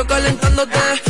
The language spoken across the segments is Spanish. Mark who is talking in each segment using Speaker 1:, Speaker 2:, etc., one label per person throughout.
Speaker 1: Yo calentándote,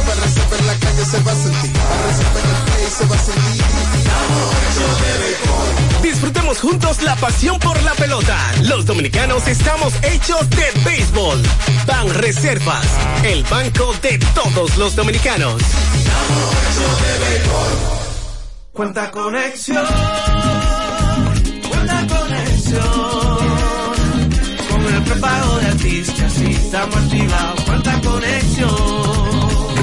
Speaker 2: se va a sentir, el play se va a sentir.
Speaker 3: Disfrutemos juntos la pasión por la pelota. Los dominicanos estamos hechos de béisbol. Ban Reservas, el banco de todos los dominicanos.
Speaker 1: Cuenta conexión, cuenta conexión. Con el prepago de artistas y estamos activados. Cuenta conexión.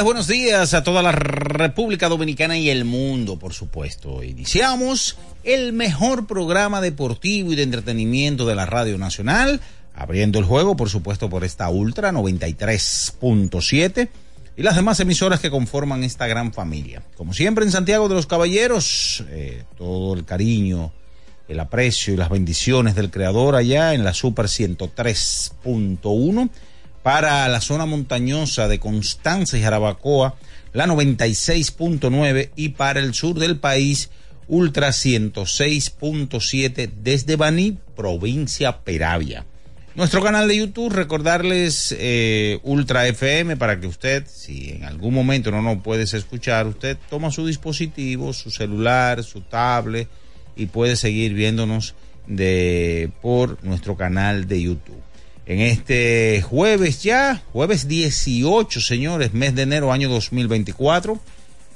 Speaker 4: Buenos días a toda la República Dominicana y el mundo, por supuesto. Iniciamos el mejor programa deportivo y de entretenimiento de la Radio Nacional, abriendo el juego, por supuesto, por esta Ultra 93.7 y las demás emisoras que conforman esta gran familia. Como siempre en Santiago de los Caballeros, eh, todo el cariño, el aprecio y las bendiciones del Creador allá en la Super 103.1 para la zona montañosa de Constanza y Jarabacoa, la 96.9 y para el sur del país, Ultra 106.7 desde Baní, provincia Peravia. Nuestro canal de YouTube, recordarles eh, Ultra FM para que usted, si en algún momento no nos puedes escuchar, usted toma su dispositivo, su celular, su tablet y puede seguir viéndonos de, por nuestro canal de YouTube en este jueves ya, jueves 18, señores, mes de enero, año 2024.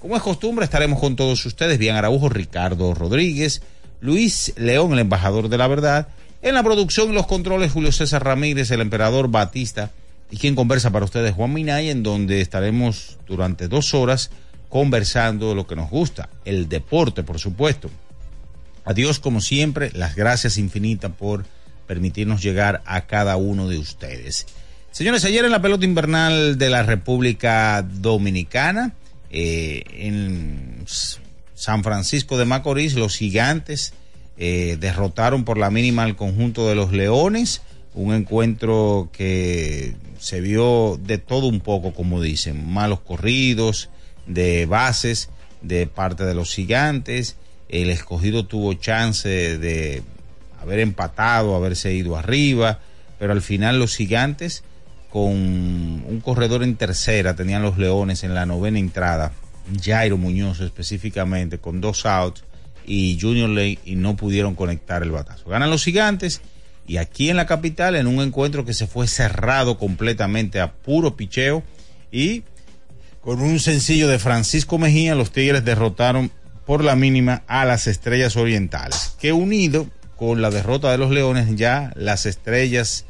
Speaker 4: Como es costumbre, estaremos con todos ustedes, bien Araujo, Ricardo Rodríguez, Luis León, el embajador de la verdad, en la producción y los controles, Julio César Ramírez, el emperador Batista, y quien conversa para ustedes, Juan Minay, en donde estaremos durante dos horas conversando lo que nos gusta, el deporte, por supuesto. Adiós, como siempre, las gracias infinitas por permitirnos llegar a cada uno de ustedes. Señores, ayer en la pelota invernal de la República Dominicana, eh, en San Francisco de Macorís, los gigantes eh, derrotaron por la mínima al conjunto de los Leones, un encuentro que se vio de todo un poco, como dicen, malos corridos, de bases de parte de los gigantes, el escogido tuvo chance de haber empatado, haberse ido arriba, pero al final los gigantes con un corredor en tercera tenían los leones en la novena entrada, Jairo Muñoz específicamente, con dos outs y Junior Lake y no pudieron conectar el batazo. Ganan los gigantes y aquí en la capital en un encuentro que se fue cerrado completamente a puro picheo y con un sencillo de Francisco Mejía los Tigres derrotaron por la mínima a las Estrellas Orientales, que unido con la derrota de los Leones, ya las estrellas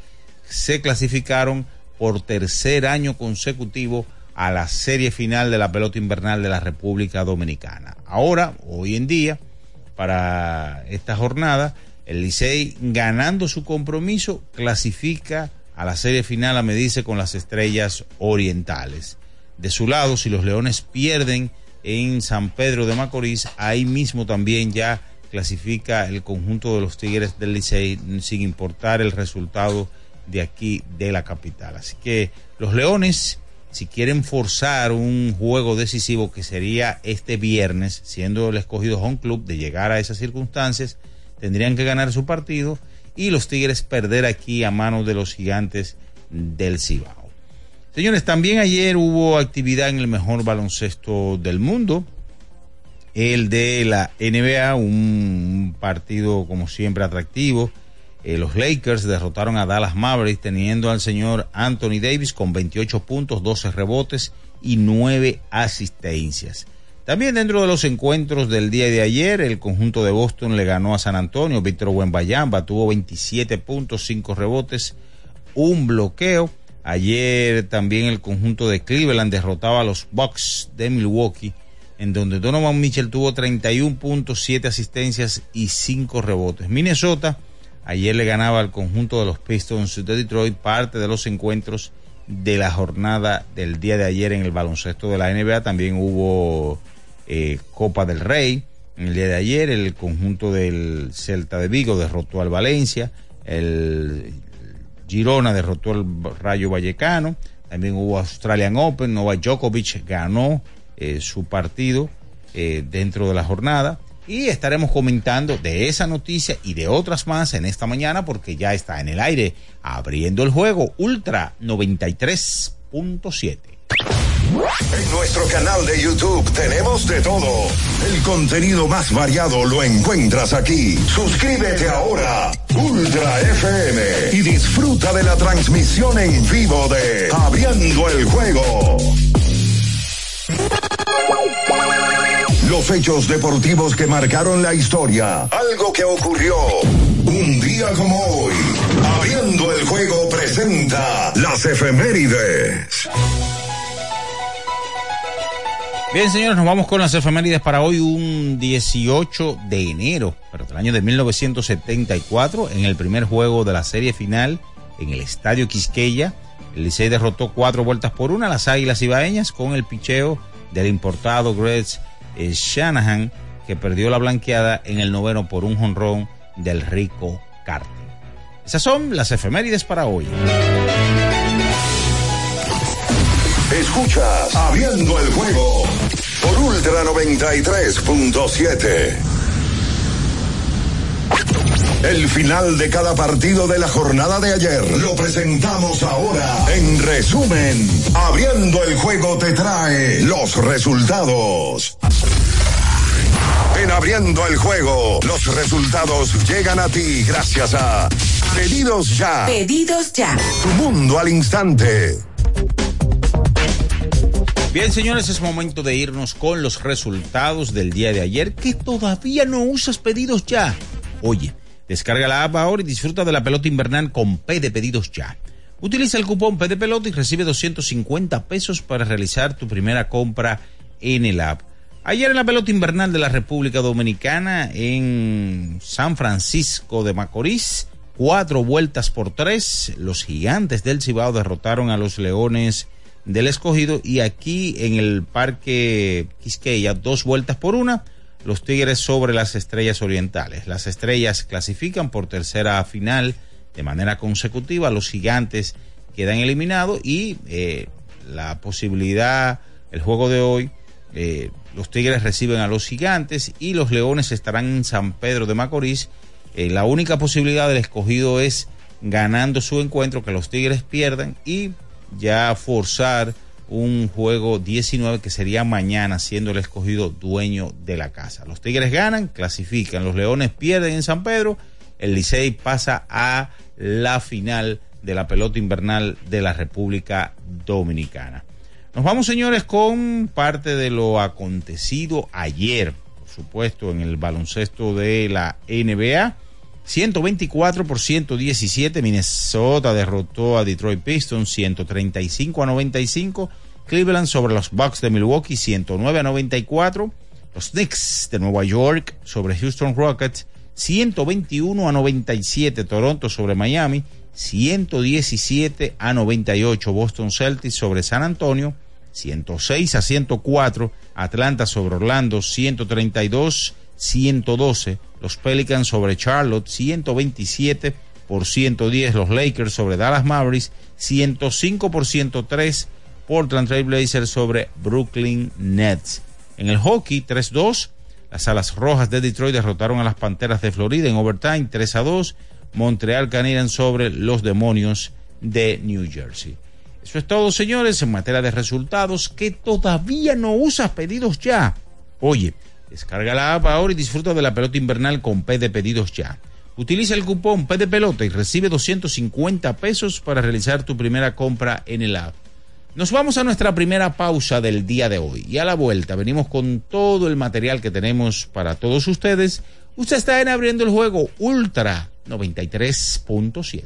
Speaker 4: se clasificaron por tercer año consecutivo a la serie final de la pelota invernal de la República Dominicana. Ahora, hoy en día, para esta jornada, el Licey ganando su compromiso clasifica a la serie final a medirse con las estrellas orientales. De su lado, si los Leones pierden en San Pedro de Macorís, ahí mismo también ya clasifica el conjunto de los Tigres del Licey sin importar el resultado de aquí de la capital. Así que los Leones, si quieren forzar un juego decisivo que sería este viernes, siendo el escogido home club de llegar a esas circunstancias, tendrían que ganar su partido y los Tigres perder aquí a manos de los gigantes del Cibao. Señores, también ayer hubo actividad en el mejor baloncesto del mundo, el de la NBA, un partido como siempre atractivo. Eh, los Lakers derrotaron a Dallas Mavericks teniendo al señor Anthony Davis con 28 puntos, 12 rebotes y 9 asistencias. También dentro de los encuentros del día de ayer, el conjunto de Boston le ganó a San Antonio. Víctor Wembayamba tuvo 27 puntos, 5 rebotes, un bloqueo. Ayer también el conjunto de Cleveland derrotaba a los Bucks de Milwaukee, en donde Donovan Mitchell tuvo 31 puntos, 7 asistencias y 5 rebotes. Minnesota ayer le ganaba al conjunto de los Pistons de Detroit parte de los encuentros de la jornada del día de ayer en el baloncesto de la NBA. También hubo eh, Copa del Rey. En el día de ayer el conjunto del Celta de Vigo derrotó al Valencia. El Girona derrotó al Rayo Vallecano. También hubo Australian Open. Novak Djokovic ganó eh, su partido eh, dentro de la jornada. Y estaremos comentando de esa noticia y de otras más en esta mañana porque ya está en el aire abriendo el juego Ultra 93.7.
Speaker 5: En nuestro canal de YouTube tenemos de todo. El contenido más variado lo encuentras aquí. Suscríbete ahora, Ultra FM, y disfruta de la transmisión en vivo de Abriendo el Juego. Los hechos deportivos que marcaron la historia. Algo que ocurrió un día como hoy. Abriendo el Juego presenta las efemérides.
Speaker 4: Bien, señores, nos vamos con las efemérides para hoy, un 18 de enero, pero del año de 1974, en el primer juego de la serie final en el Estadio Quisqueya. El Licey derrotó cuatro vueltas por una las Águilas Ibaeñas con el picheo del importado Greg eh, Shanahan, que perdió la blanqueada en el noveno por un jonrón del rico Carter. Esas son las efemérides para hoy.
Speaker 5: Escuchas Abriendo el juego por Ultra 93.7. El final de cada partido de la jornada de ayer lo presentamos ahora. En resumen, Abriendo el juego te trae los resultados. En Abriendo el juego, los resultados llegan a ti gracias a Pedidos Ya.
Speaker 6: Pedidos Ya.
Speaker 5: Tu mundo al instante.
Speaker 4: Bien, señores, es momento de irnos con los resultados del día de ayer que todavía no usas pedidos ya. Oye, descarga la app ahora y disfruta de la pelota invernal con P de pedidos ya. Utiliza el cupón P de pelota y recibe 250 pesos para realizar tu primera compra en el app. Ayer en la pelota invernal de la República Dominicana en San Francisco de Macorís, cuatro vueltas por tres, los gigantes del Cibao derrotaron a los Leones del escogido y aquí en el Parque Quisqueya dos vueltas por una los Tigres sobre las Estrellas Orientales. Las Estrellas clasifican por tercera final de manera consecutiva, los Gigantes quedan eliminados y eh, la posibilidad, el juego de hoy, eh, los Tigres reciben a los Gigantes y los Leones estarán en San Pedro de Macorís. Eh, la única posibilidad del escogido es ganando su encuentro, que los Tigres pierdan y ya forzar un juego 19 que sería mañana siendo el escogido dueño de la casa. Los Tigres ganan, clasifican, los Leones pierden en San Pedro, el Licey pasa a la final de la pelota invernal de la República Dominicana. Nos vamos señores con parte de lo acontecido ayer, por supuesto, en el baloncesto de la NBA. 124 por 117. Minnesota derrotó a Detroit Pistons 135 a 95. Cleveland sobre los Bucks de Milwaukee 109 a 94. Los Knicks de Nueva York sobre Houston Rockets 121 a 97. Toronto sobre Miami 117 a 98. Boston Celtics sobre San Antonio 106 a 104. Atlanta sobre Orlando 132 112 los Pelicans sobre Charlotte, 127 por 110 los Lakers sobre Dallas Mavericks, 105 por 103 Portland Trail Blazers sobre Brooklyn Nets. En el hockey, 3-2, las Alas Rojas de Detroit derrotaron a las Panteras de Florida en overtime, 3-2, Montreal Canadiens sobre los Demonios de New Jersey. Eso es todo, señores, en materia de resultados que todavía no usas pedidos ya. Oye, descarga la app ahora y disfruta de la pelota invernal con P de pedidos ya. Utiliza el cupón P de pelota y recibe 250 pesos para realizar tu primera compra en el app. Nos vamos a nuestra primera pausa del día de hoy y a la vuelta venimos con todo el material que tenemos para todos ustedes. Usted está en abriendo el juego Ultra 93.7.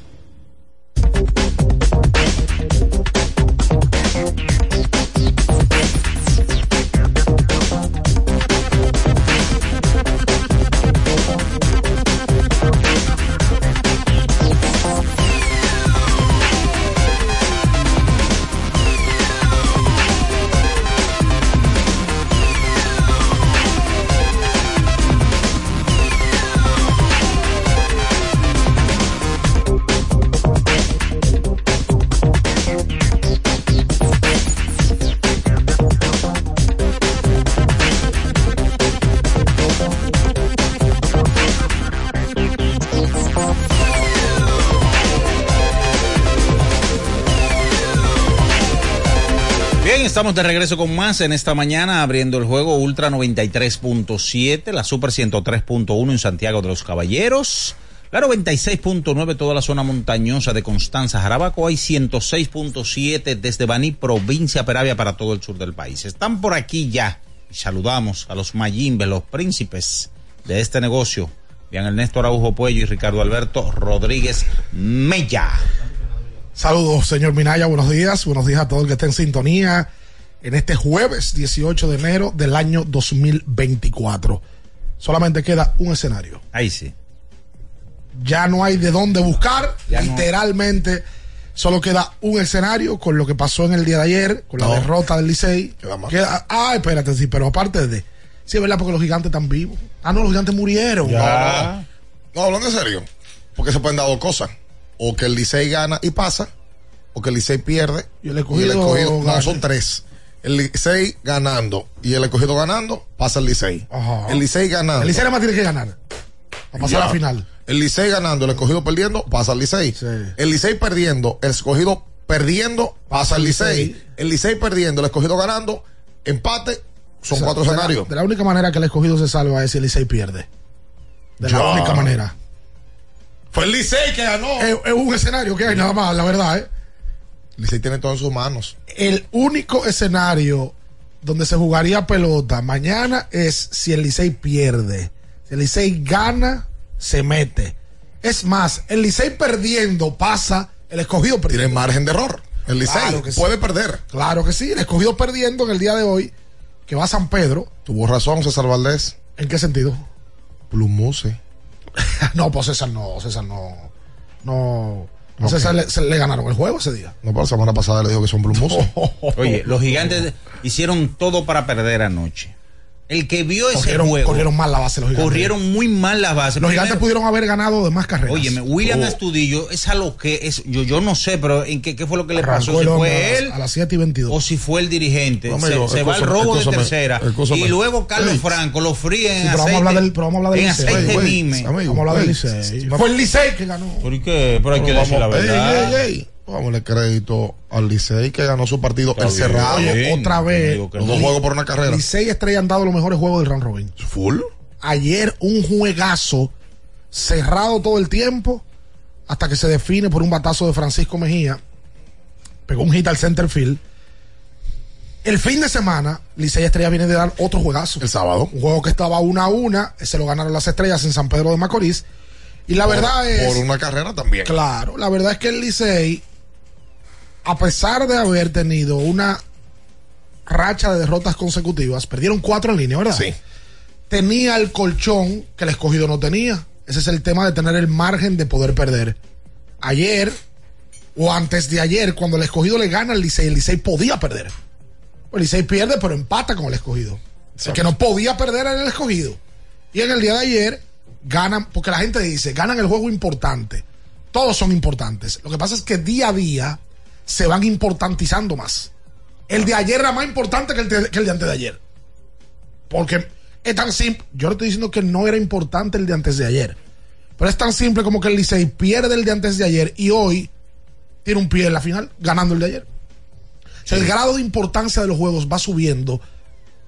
Speaker 4: Estamos de regreso con más en esta mañana, abriendo el juego Ultra 93.7, la Super 103.1 en Santiago de los Caballeros, la 96.9 toda la zona montañosa de Constanza, Jarabaco, hay 106.7 desde Baní, provincia Peravia para todo el sur del país. Están por aquí ya. Y saludamos a los Mayimbe, los príncipes de este negocio, Bien Ernesto Araujo Puello y Ricardo Alberto Rodríguez Mella.
Speaker 7: Saludos, señor Minaya, buenos días. Buenos días a todos el que esté en sintonía en este jueves 18 de enero del año 2024. Solamente queda un escenario.
Speaker 4: Ahí sí.
Speaker 7: Ya no hay de dónde buscar.
Speaker 4: Ya no.
Speaker 7: Literalmente, solo queda un escenario con lo que pasó en el día de ayer, con la
Speaker 2: No.
Speaker 7: derrota del Licey.
Speaker 2: Queda más.
Speaker 7: Queda- ah, espérate, sí, pero aparte de. Sí, es verdad, porque los gigantes están vivos. Ah, no, los gigantes murieron.
Speaker 2: No, no, hablando en serio. Porque se pueden dar dos cosas. O que el Licey gana y pasa, o que el Licey pierde
Speaker 7: Y el escogido
Speaker 2: no,
Speaker 7: gana.
Speaker 2: son tres. El Licey ganando y el escogido ganando, pasa el Licey.
Speaker 7: Ajá.
Speaker 2: El Licey ganando.
Speaker 7: El Licey nada más tiene que ganar. Para pasar a la final.
Speaker 2: El Licey ganando, el escogido perdiendo, pasa al Licey. El Licey perdiendo, el escogido perdiendo, pasa al Licey. El Licey perdiendo, el escogido ganando, empate, son
Speaker 7: O sea,
Speaker 2: cuatro escenarios.
Speaker 7: De la única manera que el escogido se salva es si el Licey pierde. De la única manera.
Speaker 2: Fue el Licey que ganó.
Speaker 7: Es, es un escenario que hay nada más, la verdad, ¿eh?
Speaker 2: El Licey tiene todo en sus manos.
Speaker 7: El único escenario donde se jugaría pelota mañana es si el Licey pierde. Si el Licey gana, se mete. Es más, el Licey perdiendo pasa, el escogido perdiendo.
Speaker 2: Tiene margen de error. El Licey
Speaker 7: Claro sí.
Speaker 2: puede perder.
Speaker 7: Claro que sí, el escogido perdiendo en el día de hoy, que va a San Pedro.
Speaker 2: Tuvo razón César Valdés.
Speaker 7: ¿En qué sentido?
Speaker 2: Plumuse.
Speaker 7: no, pues César no, César no. No. A
Speaker 2: Ok.
Speaker 7: César le, se le ganaron el juego ese día.
Speaker 2: No, pero la semana pasada le dijo que son plumuse.
Speaker 4: Oye, los gigantes hicieron todo para perder anoche. El que vio ese
Speaker 7: Corrieron,
Speaker 4: juego.
Speaker 7: corrieron mal la base los gigantes.
Speaker 4: corrieron muy mal las bases.
Speaker 7: Los gigantes
Speaker 4: Primero-
Speaker 7: pudieron haber ganado de más carreras.
Speaker 4: Óyeme, William
Speaker 7: Oh.
Speaker 4: Astudillo es a lo que es. Yo, yo no sé, pero ¿en qué, qué fue lo que le pasó?
Speaker 7: Arrancó
Speaker 4: Si fue
Speaker 7: a
Speaker 4: él
Speaker 7: a las 7 y 22.
Speaker 4: o si fue el dirigente.
Speaker 2: No,
Speaker 4: se
Speaker 2: amigo,
Speaker 4: se va al robo de tercera.
Speaker 2: escúchame.
Speaker 4: Y luego Carlos
Speaker 2: Ey.
Speaker 4: Franco lo fríe en
Speaker 7: Sí, pero vamos a
Speaker 4: aceite.
Speaker 7: hablar del, pero vamos a hablar del
Speaker 4: en aceite
Speaker 7: Ey,
Speaker 2: amigo.
Speaker 7: Vamos a hablar del
Speaker 2: Ey,
Speaker 7: Licey. Fue el Licey que ganó.
Speaker 4: ¿Por qué? Pero hay que decir la verdad.
Speaker 2: ey, Dámosle crédito al Licey que ganó su partido
Speaker 4: Está
Speaker 2: el
Speaker 4: bien.
Speaker 7: otra vez.
Speaker 2: Los dos juegos por una carrera.
Speaker 7: Licey y Estrella han dado los mejores juegos del round robin.
Speaker 2: Full.
Speaker 7: Ayer un juegazo cerrado todo el tiempo hasta que se define por un batazo de Francisco Mejía. Pegó un hit al center field. El fin de semana, Licey y Estrella viene de dar otro juegazo.
Speaker 2: El sábado.
Speaker 7: Un juego que estaba una a una, se lo ganaron las estrellas en San Pedro de Macorís. Y la
Speaker 2: Por-
Speaker 7: verdad es.
Speaker 2: Por una carrera también.
Speaker 7: Claro, la verdad es que el Licey, a pesar de haber tenido una racha de derrotas consecutivas, perdieron cuatro en línea, ¿verdad?
Speaker 2: Sí.
Speaker 7: Tenía el colchón que el escogido no tenía. Ese es el tema de tener el margen de poder perder. Ayer, o antes de ayer, cuando el escogido le gana al Licey, el Licey podía perder. El Licey pierde, pero empata con el escogido. El que no podía perder era el escogido. Y en el día de ayer, ganan, porque la gente dice, ganan el juego importante. Todos son importantes. Lo que pasa es que día a día se van importantizando más. El de ayer era más importante que el de, que el de antes de ayer. Porque es tan simple. Yo no estoy diciendo que no era importante el de antes de ayer. Pero es tan simple como que el Licey pierde el de antes de ayer y hoy tiene un pie en la final ganando el de ayer. O sea, el grado de importancia de los juegos va subiendo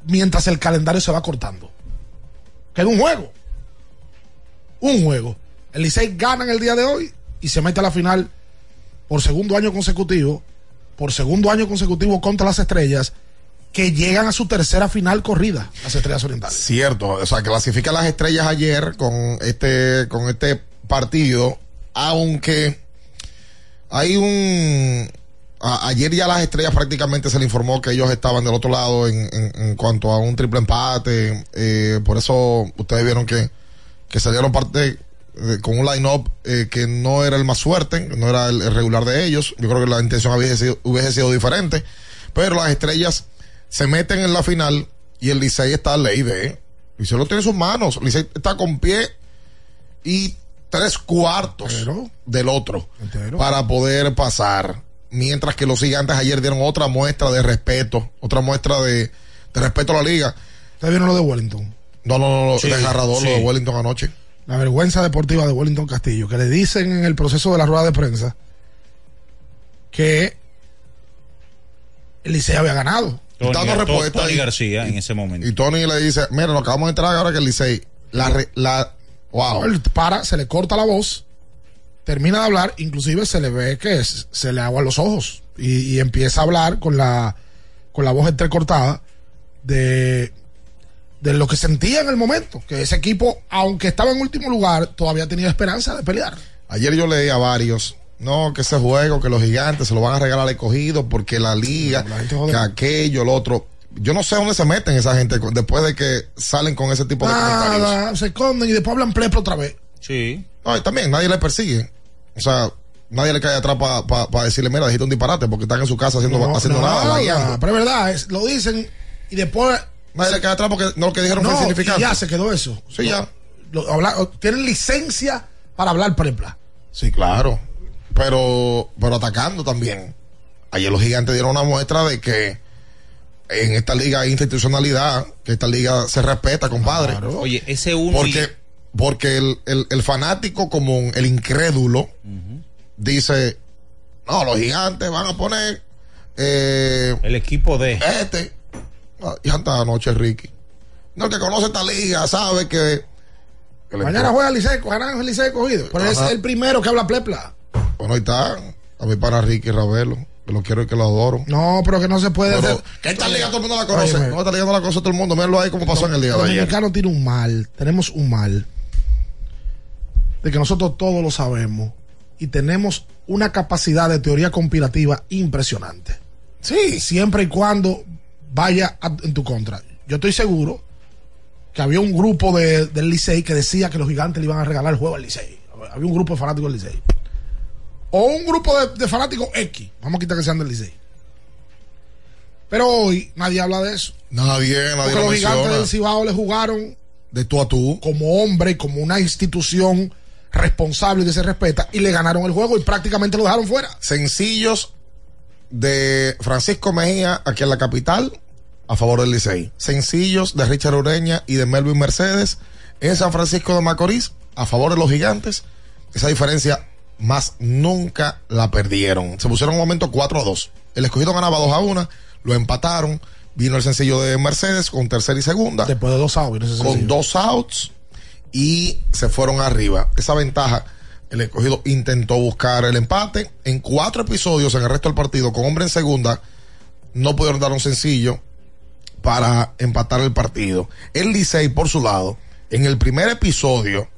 Speaker 7: mientras el calendario se va cortando. Queda un juego. Un juego. El Licey gana en el día de hoy y se mete a la final por segundo año consecutivo. Por segundo año consecutivo contra las estrellas. que llegan a su tercera final corrida, las Estrellas Orientales.
Speaker 2: Cierto, o sea, clasifica las estrellas ayer con este, con este partido, aunque hay un... ayer ya las estrellas prácticamente se le informó que ellos estaban del otro lado en, en- en cuanto a un triple empate, eh, por eso ustedes vieron que, que salieron parte con un line-up eh, que no era el más fuerte, no era el, el regular de ellos, yo creo que la intención hubiese sido, hubiese sido diferente, pero las estrellas se meten en la final y el Licey está a ley de. Licey lo tiene en sus manos. Licey está con pie y tres cuartos del otro para poder pasar. Mientras que los gigantes ayer dieron otra muestra de respeto, otra muestra de, de respeto a la liga.
Speaker 7: ¿Ustedes vieron lo de Wellington?
Speaker 2: No, no, no, no,
Speaker 7: Sí,
Speaker 2: desgarrador
Speaker 7: sí.
Speaker 2: lo de Wellington anoche.
Speaker 7: La vergüenza deportiva de Wellington Castillo, que le dicen en el proceso de la rueda de prensa que el Licey había ganado.
Speaker 4: Tony,
Speaker 2: Dando
Speaker 4: To-
Speaker 2: respuesta
Speaker 4: Tony
Speaker 2: y-
Speaker 4: García en ese momento.
Speaker 2: Y Tony le dice, mira, nos acabamos de enterar ahora que el Licey, la, re- la, wow.
Speaker 7: Él para, se le corta la voz, termina de hablar, inclusive se le ve que es- se le aguan los ojos y, y empieza a hablar con la, con la voz entrecortada de, de lo que sentía en el momento, que ese equipo, aunque estaba en último lugar, todavía tenía esperanza de pelear.
Speaker 2: Ayer yo leí a varios, no, que ese juego, que los gigantes se lo van a regalar al escogido porque la liga, que aquello, lo otro. Yo no sé dónde se meten esa gente después de que salen con ese tipo de comentarios.
Speaker 7: Nada, se esconden y después hablan pleplo otra vez.
Speaker 4: Sí.
Speaker 2: No, y también nadie le persigue. O sea, nadie le cae atrás para decirle, mira, dijiste un disparate porque están en su casa haciendo,
Speaker 7: No,
Speaker 2: haciendo nada,
Speaker 7: pero es verdad, es- lo dicen y después
Speaker 2: Nadie le cae atrás porque no lo que dijeron fue
Speaker 7: No,
Speaker 2: insignificante.
Speaker 7: y ya se quedó eso.
Speaker 2: Sí, ya.
Speaker 7: Lo- habla- tienen licencia para hablar prepla.
Speaker 2: Sí, claro. Pero, pero atacando también. Ayer los gigantes dieron una muestra de que en esta liga hay institucionalidad, que esta liga se respeta, compadre.
Speaker 4: Oye, ese uno.
Speaker 2: Porque, porque el, el- el fanático común, el incrédulo, dice, no, los gigantes van a poner eh,
Speaker 4: el equipo de
Speaker 2: este. Ah, Y hasta anoche, Ricky. No, el que conoce esta liga sabe que. que
Speaker 7: Mañana juega el Licey, ganan el Licey cogido. Pero es el primero que habla plepla.
Speaker 2: Bueno, ahí está. A mi para Ricky Ravelo, que lo quiero y que lo adoro.
Speaker 7: No, pero que no se puede
Speaker 2: Pero,
Speaker 7: hacer.
Speaker 2: que esta liga todo el mundo la conoce.
Speaker 7: Óyeme.
Speaker 2: No, esta liga no la conoce todo el mundo. Míralo ahí como pasó en el día de
Speaker 7: El
Speaker 2: ayer.
Speaker 7: dominicano tiene un mal, tenemos un mal de que nosotros todos lo sabemos y tenemos una capacidad de teoría conspirativa impresionante.
Speaker 2: Sí.
Speaker 7: Siempre y cuando vaya a- en tu contra. Yo estoy seguro que había un grupo de, del Licey que decía que los gigantes le iban a regalar el juego al Licey. Había un grupo de fanáticos del Licey. O un grupo de, de fanáticos X. Vamos a quitar que sean del Licey. Pero hoy nadie habla de eso.
Speaker 2: Nadie, nadie
Speaker 7: Porque
Speaker 2: lo
Speaker 7: los gigantes del Cibao le jugaron
Speaker 2: De tú a tú.
Speaker 7: como hombre, como una institución responsable que se respeta y le ganaron el juego y prácticamente lo dejaron fuera.
Speaker 2: Sencillos de Francisco Mejía aquí en la capital a favor del Licey. Sencillos de Richard Ureña y de Melvin Mercedes en San Francisco de Macorís a favor de los gigantes. Esa diferencia más nunca la perdieron. Se pusieron un momento 4 a 2. El escogido ganaba 2 a 1, lo empataron. Vino el sencillo de Mercedes con tercera y segunda.
Speaker 7: Después de dos outs.
Speaker 2: con dos outs y se fueron arriba. Esa ventaja, el escogido intentó buscar el empate. En cuatro episodios en el resto del partido, con hombre en segunda, no pudieron dar un sencillo para empatar el partido. El Licey, por su lado, en el primer episodio,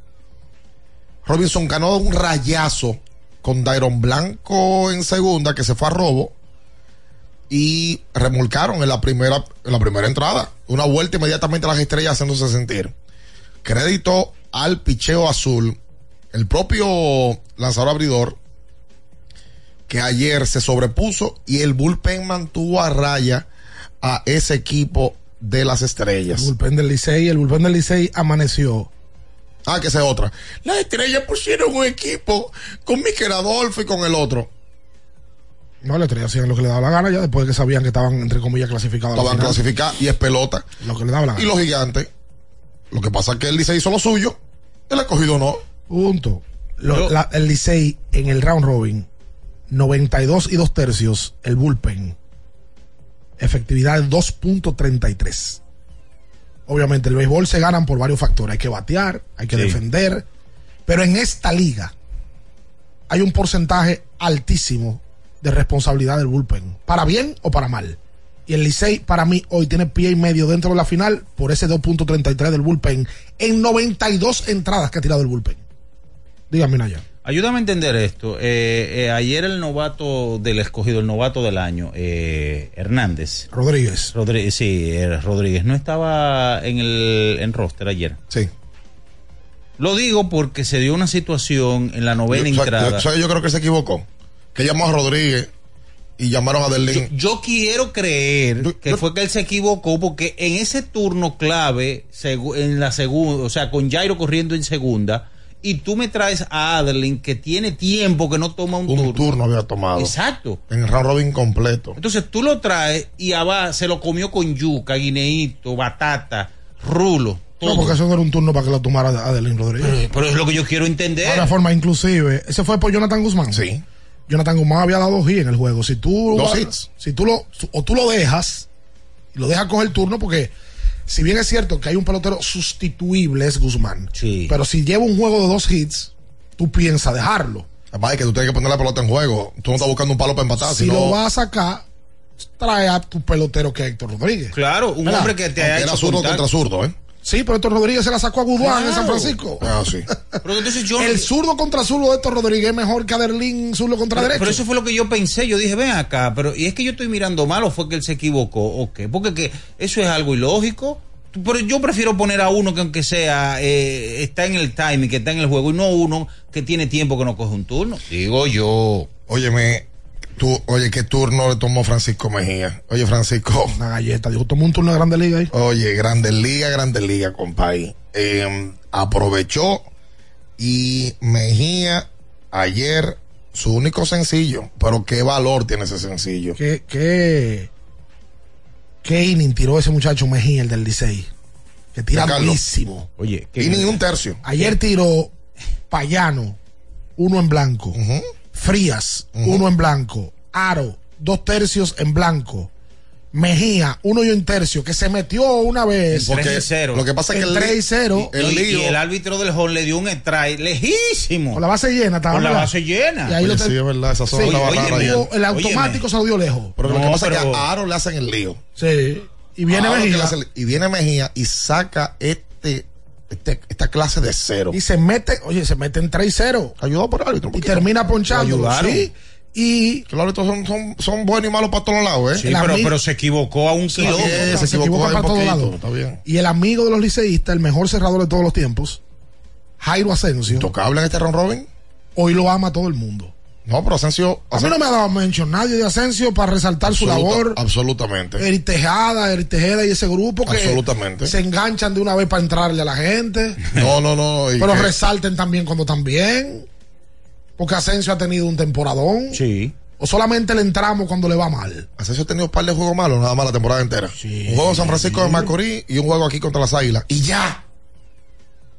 Speaker 2: Robinson ganó un rayazo con Dairon Blanco en segunda, que se fue a robo. Y remolcaron en la primera, en la primera entrada. Una vuelta inmediatamente a las estrellas haciéndose sentir. Crédito al picheo azul. El propio lanzador abridor que ayer se sobrepuso y el bullpen mantuvo a raya a ese equipo de las estrellas.
Speaker 7: El bullpen del Licey, el bullpen del Licey amaneció.
Speaker 2: Ah, que esa es otra. Las estrellas pusieron un equipo con Mikel Adolfo y con el otro.
Speaker 7: No, la estrella hacían lo que le daba la gana ya después de que sabían que estaban, entre comillas, clasificados.
Speaker 2: Estaban clasificados y es pelota.
Speaker 7: Lo que le daba la
Speaker 2: Y los gigantes. Lo que pasa es que el Licey hizo lo suyo. El escogido no.
Speaker 7: Punto. Lo-
Speaker 2: Yo-
Speaker 7: la- el Licey en el round robin, 92 y 2 tercios, el bullpen. Efectividad de 2.33. Obviamente, el béisbol se ganan por varios factores. Hay que batear, hay que
Speaker 4: Sí.
Speaker 7: defender. Pero en esta liga hay un porcentaje altísimo de responsabilidad del bullpen. Para bien o para mal. Y el Licey, para mí, hoy tiene pie y medio dentro de la final por ese 2.33 del bullpen en 92 entradas que ha tirado el bullpen. Dígame, Naya.
Speaker 4: Ayúdame a entender esto. Eh, eh, ayer el novato del escogido, el novato del año, eh, Hernández.
Speaker 7: Rodríguez.
Speaker 4: Rodríguez, sí, eh, Rodríguez. No estaba en el en roster ayer.
Speaker 2: Sí.
Speaker 4: Lo digo porque se dio una situación en la novena
Speaker 2: Yo-
Speaker 4: entrada.
Speaker 2: yo- yo- yo creo que se equivocó. Que llamó a Rodríguez y llamaron a Derlín.
Speaker 4: Yo quiero creer que fue que él se equivocó porque en ese turno clave, en la segunda, o sea, con Jairo corriendo en segunda, y tú me traes a Adelin que tiene tiempo que no toma un,
Speaker 2: un
Speaker 4: turno.
Speaker 2: turno había tomado.
Speaker 4: Exacto.
Speaker 2: En el round robin completo.
Speaker 4: Entonces tú lo traes y se lo comió con yuca, guineíto, batata, rulo. Todo.
Speaker 7: No, porque eso no era un turno para que lo tomara Adelín Rodríguez.
Speaker 4: pero, pero es lo que yo quiero entender.
Speaker 7: De una forma, inclusive, ese fue por Jonathan Guzmán.
Speaker 2: Sí.
Speaker 7: Jonathan Guzmán había dado hits en el juego. Si tú,
Speaker 2: Dos hits.
Speaker 7: si tú lo, o tú lo dejas, y lo dejas coger turno, porque si bien es cierto que hay un pelotero sustituible, es Guzmán.
Speaker 4: Sí.
Speaker 7: Pero si lleva un juego de dos hits, tú piensas dejarlo.
Speaker 2: Además, es que tú tienes que poner la pelota en juego. Tú no estás buscando un palo para empatar.
Speaker 7: si
Speaker 2: sino-
Speaker 7: lo vas a sacar, trae a tu pelotero que es Héctor Rodríguez.
Speaker 4: Claro, un
Speaker 7: ¿Verdad?
Speaker 4: hombre que te
Speaker 2: Aunque
Speaker 4: ha
Speaker 2: era
Speaker 4: hecho
Speaker 2: zurdo
Speaker 4: contacto.
Speaker 2: contra zurdo, ¿eh?
Speaker 7: Sí, pero Héctor Rodríguez se la sacó a Guduán en San. Francisco.
Speaker 2: Ah, sí.
Speaker 4: Pero entonces yo
Speaker 7: El zurdo contra zurdo de Héctor Rodríguez es mejor que Adelín zurdo contra
Speaker 4: Pero,
Speaker 7: derecho.
Speaker 4: pero eso fue lo que yo pensé. Yo dije, ven acá, pero ¿y es que yo estoy mirando mal o fue que él se equivocó o qué? Porque que eso es algo ilógico. Pero yo prefiero poner a uno que aunque sea eh, está en el timing, que está en el juego y no uno que tiene tiempo que no coge un turno. Digo yo.
Speaker 2: Óyeme, tú, oye, ¿qué turno le tomó Francisco Mejía? Oye, Francisco.
Speaker 7: Una galleta. Dijo, tomó un turno de Grande Liga ahí.
Speaker 2: Oye, Grandes Liga, Grandes Liga, compadre. Eh, aprovechó y Mejía ayer su único sencillo. Pero qué valor tiene ese sencillo.
Speaker 7: ¿Qué, qué, qué inning tiró ese muchacho Mejía, el del Licey? Que tira buenísimo.
Speaker 4: Oye,
Speaker 2: Y ni un tercio.
Speaker 7: Ayer tiró Payano, uno en blanco. Frías, uno en blanco. Aro, dos tercios en blanco. Mejía, uno y un tercio, que se metió una vez.
Speaker 4: En 3 y 0.
Speaker 2: Lo que pasa es que el,
Speaker 7: 3 y 0.
Speaker 2: el
Speaker 4: y-
Speaker 2: lío.
Speaker 4: y el árbitro del hall le dio un strike lejísimo.
Speaker 7: Con la base llena, estaba
Speaker 4: Con la base llena.
Speaker 7: Y ahí
Speaker 2: Oye,
Speaker 7: lo te-
Speaker 2: sí, es verdad, esa zona
Speaker 7: Sí,
Speaker 2: estaba
Speaker 7: oye,
Speaker 2: rara ayer.
Speaker 7: el automático se lo dio lejos.
Speaker 2: Pero lo
Speaker 4: No,
Speaker 2: que pasa es
Speaker 4: pero-
Speaker 2: que a Aro le hacen el lío.
Speaker 7: Sí. Y viene Mejía.
Speaker 2: el- y viene Mejía y saca este, este- esta clase de cero.
Speaker 7: Y se mete, oye, se mete en 3 y 0.
Speaker 2: Ayudado por el árbitro.
Speaker 7: Y termina ponchando. Sí. Y
Speaker 2: Que los árbitros son, son, son buenos y malos para todos lados, ¿eh?
Speaker 4: Sí, pero, pero se equivocó a un
Speaker 2: Sí,
Speaker 4: kilómetro.
Speaker 2: se,
Speaker 7: se
Speaker 2: equivocó
Speaker 7: equivoca
Speaker 2: ahí
Speaker 7: para todos lados. Y el amigo de los liceístas, el mejor cerrador de todos los tiempos, Jairo Asensio,
Speaker 2: ¿Tocable en este round robin?
Speaker 7: hoy lo ama todo el mundo.
Speaker 2: No, pero Asensio.
Speaker 7: A mí no me ha dado mention nadie de Asensio para resaltar su labor.
Speaker 2: Absolutamente.
Speaker 7: Eric Tejada, Eric Tejeda y ese grupo que
Speaker 2: Absolutamente.
Speaker 7: se enganchan de una vez para entrarle a la gente.
Speaker 2: No, no, no. y
Speaker 7: pero
Speaker 2: que-
Speaker 7: resalten también cuando están bien. Porque Asensio ha tenido un temporadón.
Speaker 4: Sí.
Speaker 7: O solamente le entramos cuando le va mal.
Speaker 2: Asensio ha tenido un par de juegos malos, nada más la temporada entera. Un juego en San Francisco de Macorís y un juego aquí contra las Águilas. Y ya.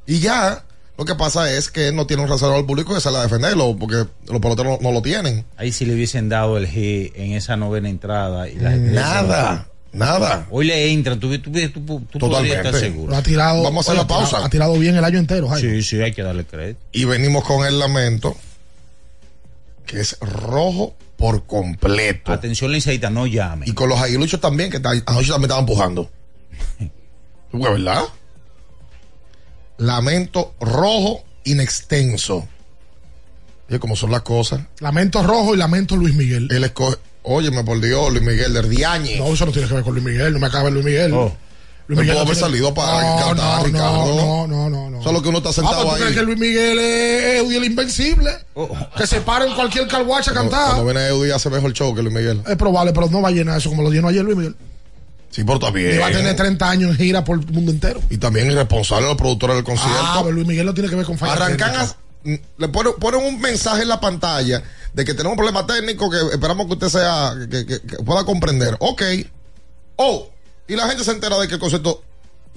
Speaker 2: Y ya. Lo que pasa es que él no tiene un reservador público que sale a defenderlo, porque los peloteros no, no lo tienen.
Speaker 4: Ahí sí le hubiesen dado el G en esa novena entrada. Y la
Speaker 2: Nada. Nada.
Speaker 4: Hoy le entran, tú, tú, tú, tú podrías
Speaker 2: Totalmente.
Speaker 4: estar seguro.
Speaker 7: Lo ha tirado.
Speaker 2: Vamos a hacer
Speaker 7: oye,
Speaker 2: la
Speaker 7: ha tirado-
Speaker 2: pausa.
Speaker 7: Ha tirado bien el año entero, Jairo.
Speaker 4: Sí, sí, hay que darle crédito.
Speaker 2: Y venimos con el lamento, que es rojo por completo.
Speaker 4: Atención, Liceita, no llame.
Speaker 2: Y con los aguiluchos también, que anoche también estaban empujando. Verdad. Lamento rojo inextenso. Oye, como son las cosas.
Speaker 7: Lamento Rojo y Lamento Luis Miguel.
Speaker 2: Él escoge. Óyeme, por Dios, Luis Miguel del Diañe.
Speaker 7: No, eso no tiene que ver con Luis Miguel. No me acaba Luis Miguel.
Speaker 2: Oh.
Speaker 7: Luis Miguel no
Speaker 2: haber
Speaker 7: tiene-
Speaker 2: salido para
Speaker 7: no,
Speaker 2: cantar,
Speaker 7: no,
Speaker 2: Ricardo.
Speaker 7: No, no, no, no.
Speaker 2: Solo que uno está
Speaker 7: Ah,
Speaker 2: sentado
Speaker 7: pero tú
Speaker 2: ahí.
Speaker 7: crees que Luis Miguel es Eudi el Invencible. Que se para en cualquier carguacha a
Speaker 2: Cuando,
Speaker 7: cantar.
Speaker 2: cuando viene Eudi hace mejor show que Luis Miguel.
Speaker 7: Es probable, pero no va a llenar eso como lo llenó ayer Luis Miguel.
Speaker 2: Sí, pero bien.
Speaker 7: Y va a tener 30 años en gira por el mundo entero.
Speaker 2: Y también irresponsable los productores del concierto.
Speaker 7: Ah, pero Luis Miguel no tiene que ver con falla
Speaker 2: Arrancan, a- le ponen, ponen un mensaje en la pantalla de que tenemos un problema técnico que esperamos que usted sea, que, que- que pueda comprender. Ok. Oh, y la gente se entera de que el concierto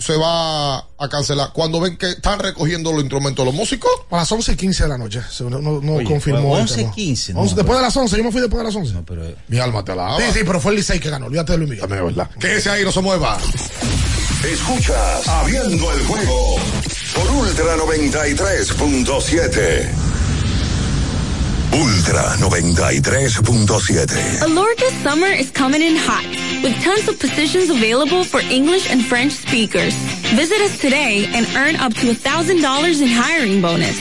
Speaker 2: se va a cancelar cuando ven que están recogiendo los instrumentos de los músicos.
Speaker 7: A las 11 y 15 de la noche. Se- No, no- no
Speaker 4: Oye,
Speaker 7: confirmó. el
Speaker 4: 11
Speaker 7: tema.
Speaker 4: 15, no,
Speaker 7: 11, después
Speaker 4: pero-
Speaker 7: de las 11. Yo me fui después de las 11.
Speaker 4: pero,
Speaker 2: Mi alma te alaba.
Speaker 7: Sí, sí, pero fue el Licey que ganó. Olvídate de Luis Miguel.
Speaker 2: También es verdad. Que ese ahí no se mueva.
Speaker 5: Escuchas Abriendo el juego por Ultra 93.7. Ultra 93.7.
Speaker 8: Alorca summer is coming in hot, with tons of positions available for English and French speakers. Visit us today and earn up to $1,000 in hiring bonus.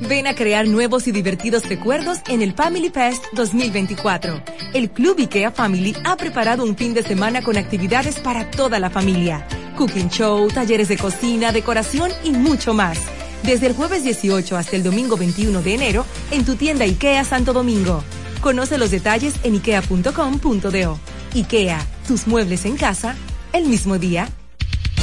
Speaker 9: Ven a crear nuevos y divertidos recuerdos en el Family Fest 2024. El Club IKEA Family ha preparado un fin de semana con actividades para toda la familia. Cooking show, talleres de cocina, decoración y mucho más. Desde el jueves 18 hasta el domingo 21 de enero en tu tienda IKEA Santo Domingo. Conoce los detalles en ikea.com.do. IKEA, tus muebles en casa, el mismo día.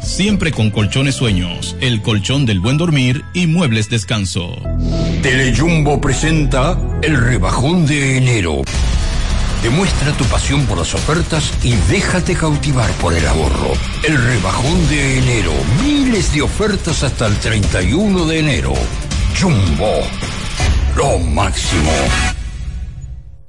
Speaker 10: siempre con colchones sueños, el colchón del buen dormir y muebles descanso.
Speaker 11: Telejumbo presenta el rebajón de enero. Demuestra tu pasión por las ofertas y déjate cautivar por el ahorro. El rebajón de enero. Miles de ofertas hasta el 31 de enero. Jumbo. Lo máximo.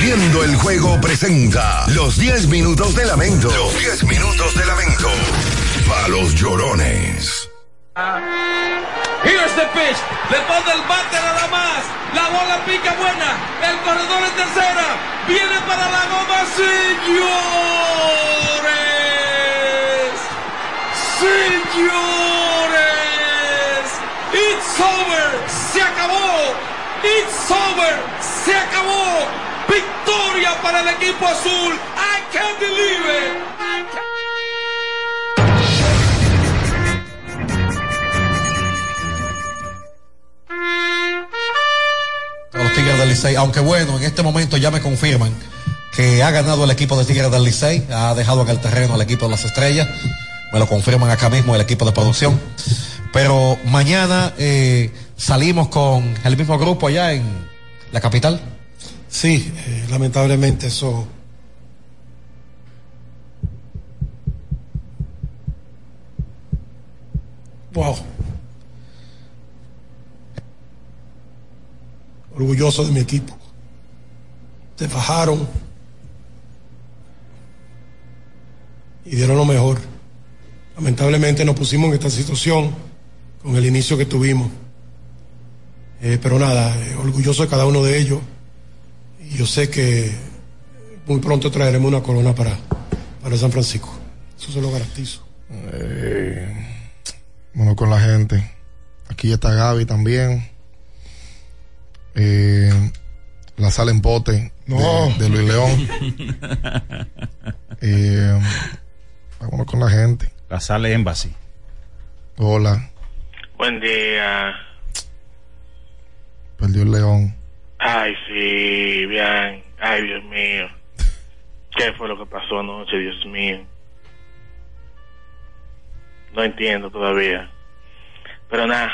Speaker 5: Abriendo el juego presenta los 10 minutos de lamento. Los 10 minutos de lamento. Para los llorones.
Speaker 12: Here's the pitch. Le pone el bate nada más. La bola pica buena. El corredor en tercera. Viene para la goma. Señores. Señores. It's over. Se acabó. It's over. Se acabó. Victoria para el equipo azul. I can't believe it.
Speaker 13: los Tigres del Licey, aunque bueno, en este momento ya me confirman que ha ganado el equipo de Tigres del Licey, ha dejado en el terreno al equipo de las estrellas, me lo confirman acá mismo el equipo de producción. Pero mañana eh, salimos con el mismo grupo allá en la capital.
Speaker 14: Sí, eh, lamentablemente eso. Wow. Orgulloso de mi equipo. Se fajaron y dieron lo mejor. Lamentablemente nos pusimos en esta situación con el inicio que tuvimos. Eh, pero nada, eh, orgulloso de cada uno de ellos. Y yo sé que muy pronto traeremos una corona para, para San Francisco. Eso se lo garantizo.
Speaker 2: Eh, bueno, con la gente. Aquí está Gaby también. Eh, la sala en pote
Speaker 14: No.
Speaker 2: de, de Luis León. eh, vámonos con la gente.
Speaker 4: La sale Embassy.
Speaker 2: Hola,
Speaker 15: Buen día.
Speaker 2: perdió el León.
Speaker 15: Ay, sí, bien. Ay, Dios mío. ¿Qué fue lo que pasó anoche, Dios mío? No entiendo todavía. Pero nada,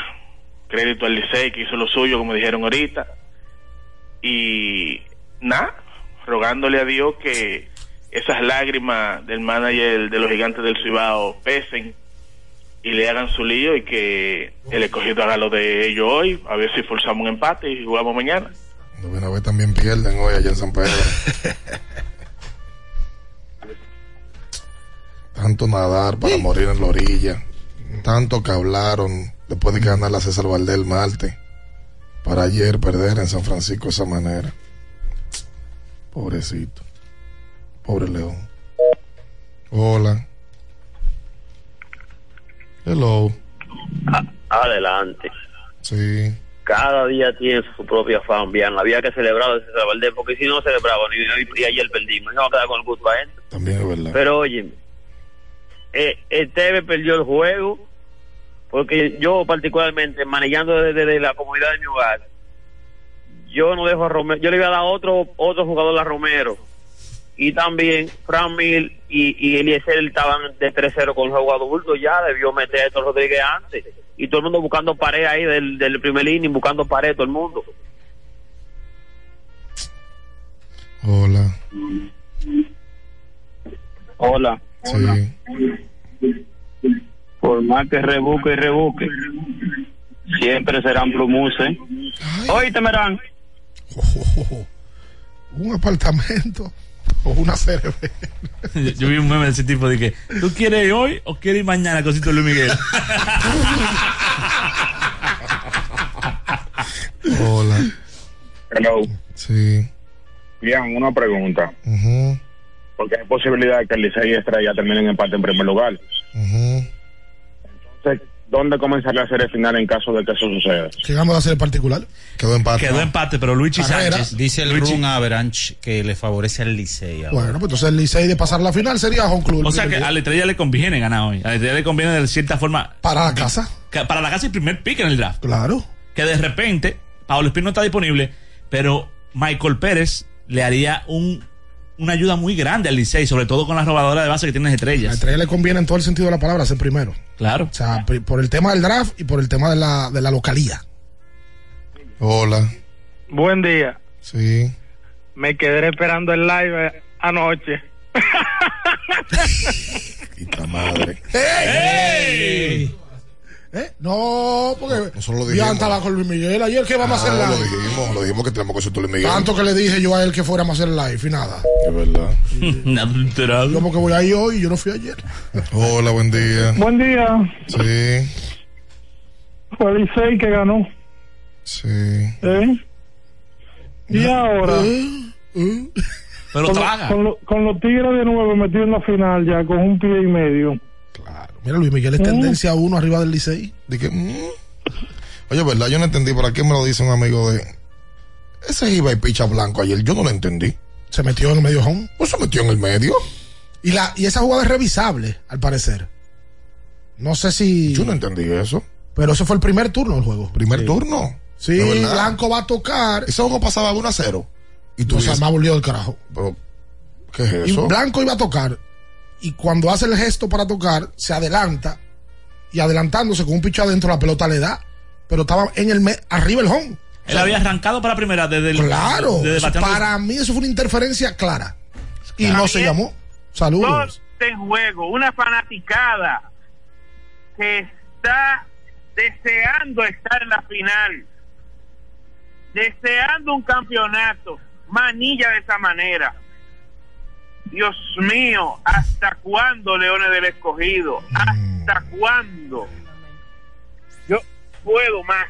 Speaker 15: crédito al Licey que hizo lo suyo, como dijeron ahorita. Y nada, rogándole a Dios que esas lágrimas del manager de los gigantes del Cibao pesen y le hagan su lío y que el escogido haga lo de ellos hoy, a ver si forzamos un empate y jugamos mañana.
Speaker 2: Vez también pierden hoy allá en San Pedro. Tanto nadar para morir en la orilla. Tanto que hablaron después de ganar la César Valdés el martes. Para ayer perder en San Francisco de esa manera. Pobrecito. Pobre León. Hola. Hello.
Speaker 16: Adelante.
Speaker 2: Sí.
Speaker 16: Cada día tiene su propia fan, bien. Había que celebrar ese Valdés, porque si no celebraba, y, y ayer perdimos. No quedar con el gusto a él.
Speaker 2: También es verdad.
Speaker 16: Pero oye, eh, el TV perdió el juego, porque yo particularmente, manejando desde, desde la comunidad de mi hogar, yo no dejo a Romero, yo le iba a dar otro, otro jugador a Romero. Y también Fran Mil y, y Eliezer estaban de 3-0 con el juego adulto, ya debió meter a Héctor Rodríguez antes. Y todo el mundo buscando pared ahí del, del primer inning, buscando pared todo el mundo.
Speaker 2: Hola.
Speaker 16: Hola.
Speaker 2: Sí.
Speaker 16: Por más que rebuque y rebuque, siempre serán plumuses. Oíste, Merán.
Speaker 7: Un apartamento o una cerveza.
Speaker 17: Yo vi un meme de ese tipo de que, ¿tú quieres ir hoy o quieres ir mañana, cosito Luis Miguel?
Speaker 2: Hola.
Speaker 16: Hello.
Speaker 2: Sí.
Speaker 18: Bien, una pregunta. Porque hay posibilidad de que el Licey y Estrella terminen en empate en primer lugar.
Speaker 2: ujú.
Speaker 18: Entonces, ¿dónde comenzaría la serie final en caso de que eso suceda?
Speaker 7: ¿Qué vamos a hacer el particular?
Speaker 2: Quedó empate.
Speaker 17: Quedó empate, pero Luigi
Speaker 7: Carrera.
Speaker 17: Sánchez.
Speaker 4: Dice el
Speaker 17: Luigi-
Speaker 4: run average que le favorece al Licey. ahora.
Speaker 7: Bueno, pues entonces el Licey de pasar la final sería Home Club. el
Speaker 17: O sea que a la estrella le conviene ganar hoy. A la estrella le conviene de cierta forma.
Speaker 7: Para la casa.
Speaker 17: que- Para la casa y primer pick en el draft.
Speaker 7: Claro.
Speaker 17: Que de repente, Pablo Espín no está disponible, pero Michael Pérez le haría un, una ayuda muy grande al Licey, sobre todo con la robadora de base que tiene las
Speaker 7: A
Speaker 17: estrellas.
Speaker 7: Estrella le conviene en todo el sentido de la palabra ser primero.
Speaker 17: Claro.
Speaker 7: O sea, por el tema del draft y por el tema de la, de la localía.
Speaker 2: Hola.
Speaker 19: Buen día.
Speaker 2: Sí.
Speaker 19: Me quedé esperando el live anoche.
Speaker 2: Puta madre.
Speaker 7: ¡Ey! ¿Eh? No, porque
Speaker 2: Nosotros lo
Speaker 7: ya
Speaker 2: dijimos.
Speaker 7: estaba con Luis Miguel ayer que vamos a
Speaker 2: Ah,
Speaker 7: hacer
Speaker 2: lo
Speaker 7: live.
Speaker 2: dijimos, lo dijimos que tenemos que hacer tu Luis Miguel.
Speaker 7: Tanto que le dije yo a él que fuéramos a hacer live y nada.
Speaker 2: Es verdad.
Speaker 17: Adulterado.
Speaker 7: Yo porque voy ahí hoy y yo no fui ayer.
Speaker 2: Hola, buen día.
Speaker 19: Buen día.
Speaker 2: Sí,
Speaker 19: Fue el Licey que ganó.
Speaker 2: sí.
Speaker 19: ¿eh? Y ahora,
Speaker 17: Pero
Speaker 19: con,
Speaker 17: traga.
Speaker 19: con lo- con los Tigres de nuevo metidos en la final ya con un pie y medio.
Speaker 7: Mira, Luis Miguel es tendencia uno arriba del Licey.
Speaker 2: Dije, mm. Oye, verdad, yo no entendí. ¿Por qué me lo dice un amigo de. Ese iba y picha blanco ayer, yo no lo entendí.
Speaker 7: Se metió en el medio home.
Speaker 2: Pues se metió en el medio.
Speaker 7: Y, la, y esa jugada es revisable, al parecer. No sé si.
Speaker 2: Yo no entendí eso.
Speaker 7: Pero ese fue el primer turno del juego.
Speaker 2: Primer turno.
Speaker 7: Sí,
Speaker 2: De.
Speaker 7: Blanco va a tocar.
Speaker 2: Ese juego pasaba 1 a 0. Y tú
Speaker 7: No, o sea, volvió del carajo.
Speaker 2: pero, ¿qué es
Speaker 7: Y
Speaker 2: eso?
Speaker 7: Blanco iba a tocar. Y cuando hace el gesto para tocar, se adelanta. Y adelantándose con un picho adentro, la pelota le da. Pero estaba en el me- arriba el home.
Speaker 17: Él había arrancado para primera desde el.
Speaker 7: Claro.
Speaker 17: desde
Speaker 7: eso
Speaker 17: bateando-
Speaker 7: para mí eso fue una interferencia clara. Y no se llamó. Saludos.
Speaker 16: En juego una fanaticada que está deseando estar en la final, deseando un campeonato, manilla de esa manera. Dios mío, ¿hasta cuándo Leones del Escogido? ¿Hasta cuándo? Yo puedo más.